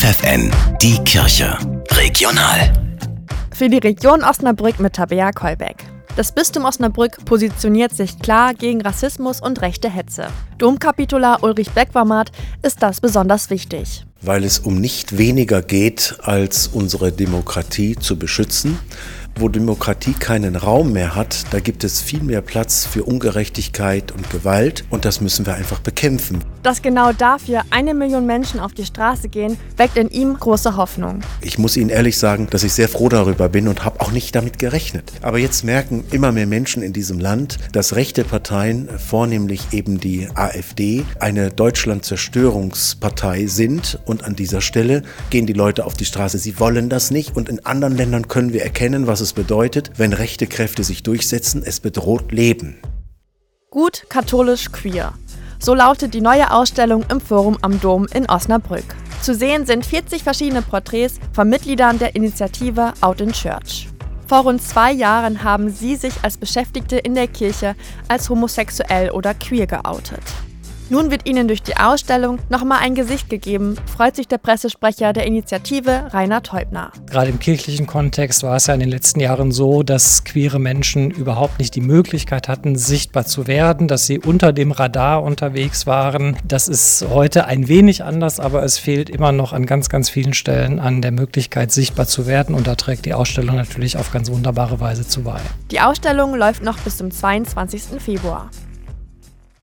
FFN, die Kirche. Regional. Für die Region Osnabrück mit Tabea Kolbeck. Das Bistum Osnabrück positioniert sich klar gegen Rassismus und rechte Hetze. Domkapitular Ulrich Beckwarmert ist das besonders wichtig. Weil es um nicht weniger geht, als unsere Demokratie zu beschützen wo Demokratie keinen Raum mehr hat, da gibt es viel mehr Platz für Ungerechtigkeit und Gewalt und das müssen wir einfach bekämpfen. Dass genau dafür eine Million Menschen auf die Straße gehen, weckt in ihm große Hoffnung. Ich muss Ihnen ehrlich sagen, dass ich sehr froh darüber bin und habe auch nicht damit gerechnet. Aber jetzt merken immer mehr Menschen in diesem Land, dass rechte Parteien, vornehmlich eben die AfD, eine Deutschland-Zerstörungspartei sind und an dieser Stelle gehen die Leute auf die Straße. Sie wollen das nicht und in anderen Ländern können wir erkennen, was es es bedeutet, wenn rechte Kräfte sich durchsetzen, es bedroht Leben. Gut katholisch queer. So lautet die neue Ausstellung im Forum am Dom in Osnabrück. Zu sehen sind 40 verschiedene Porträts von Mitgliedern der Initiative Out in Church. Vor rund zwei Jahren haben sie sich als Beschäftigte in der Kirche als homosexuell oder queer geoutet. Nun wird ihnen durch die Ausstellung nochmal ein Gesicht gegeben, freut sich der Pressesprecher der Initiative Rainer Teubner. Gerade im kirchlichen Kontext war es ja in den letzten Jahren so, dass queere Menschen überhaupt nicht die Möglichkeit hatten, sichtbar zu werden, dass sie unter dem Radar unterwegs waren. Das ist heute ein wenig anders, aber es fehlt immer noch an ganz, ganz vielen Stellen an der Möglichkeit, sichtbar zu werden. Und da trägt die Ausstellung natürlich auf ganz wunderbare Weise zu bei. Die Ausstellung läuft noch bis zum 22. Februar.